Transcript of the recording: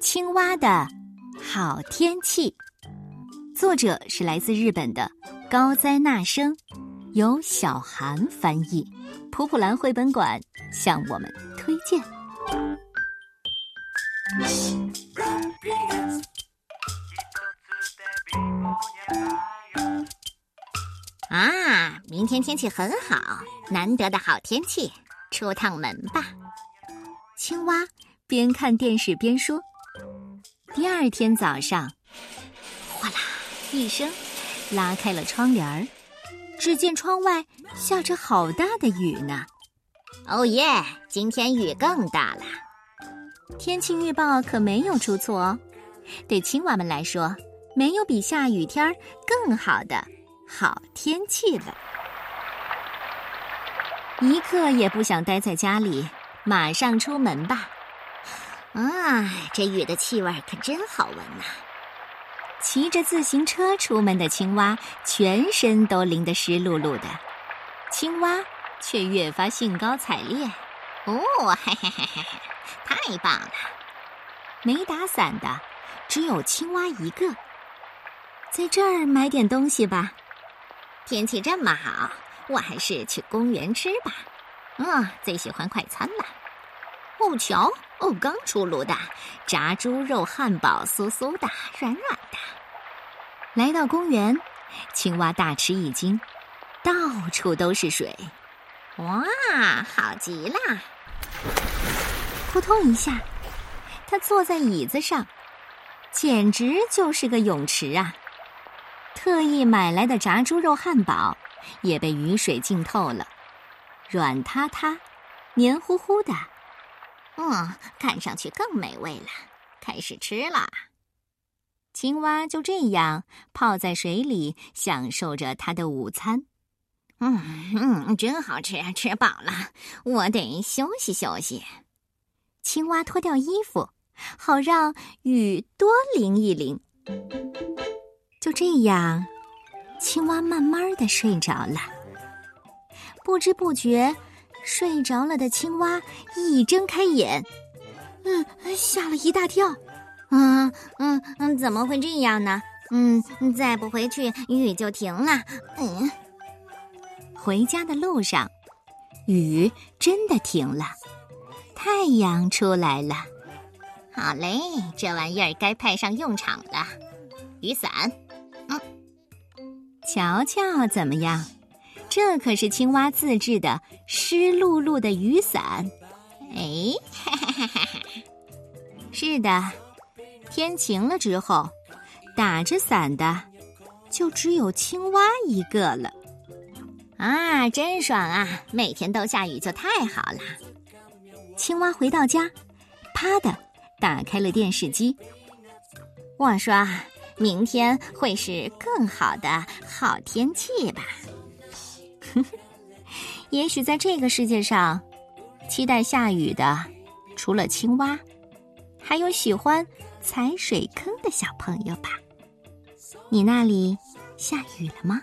青蛙的好天气，作者是来自日本的高哉那生，由小韩翻译，普普兰绘本馆向我们推荐。啊，明天天气很好，难得的好天气，出趟门吧。青蛙边看电视边说。第二天早上，哗啦一声，拉开了窗帘儿，只见窗外下着好大的雨呢。哦耶，今天雨更大了。天气预报可没有出错哦。对青蛙们来说，没有比下雨天更好的好天气了。一刻也不想待在家里，马上出门吧。啊，这雨的气味可真好闻呐！骑着自行车出门的青蛙，全身都淋得湿漉漉的，青蛙却越发兴高采烈。哦，嘿嘿嘿嘿嘿，太棒了！没打伞的只有青蛙一个，在这儿买点东西吧。天气这么好，我还是去公园吃吧。嗯，最喜欢快餐了。哦，瞧，哦，刚出炉的炸猪肉汉堡，酥酥的，软软的。来到公园，青蛙大吃一惊，到处都是水，哇，好极了！扑通一下，他坐在椅子上，简直就是个泳池啊！特意买来的炸猪肉汉堡也被雨水浸透了，软塌塌，黏糊糊的。嗯，看上去更美味了。开始吃了，青蛙就这样泡在水里，享受着它的午餐。嗯嗯，真好吃，吃饱了，我得休息休息。青蛙脱掉衣服，好让雨多淋一淋。就这样，青蛙慢慢的睡着了。不知不觉。睡着了的青蛙一睁开眼，嗯，吓了一大跳。嗯嗯嗯，怎么会这样呢？嗯，再不回去雨就停了。嗯，回家的路上，雨真的停了，太阳出来了。好嘞，这玩意儿该派上用场了。雨伞，嗯，瞧瞧怎么样？这可是青蛙自制的湿漉漉的雨伞，哎，是的，天晴了之后，打着伞的就只有青蛙一个了。啊，真爽啊！每天都下雨就太好了。青蛙回到家，啪的打开了电视机。我说，明天会是更好的好天气吧。也许在这个世界上，期待下雨的，除了青蛙，还有喜欢踩水坑的小朋友吧。你那里下雨了吗？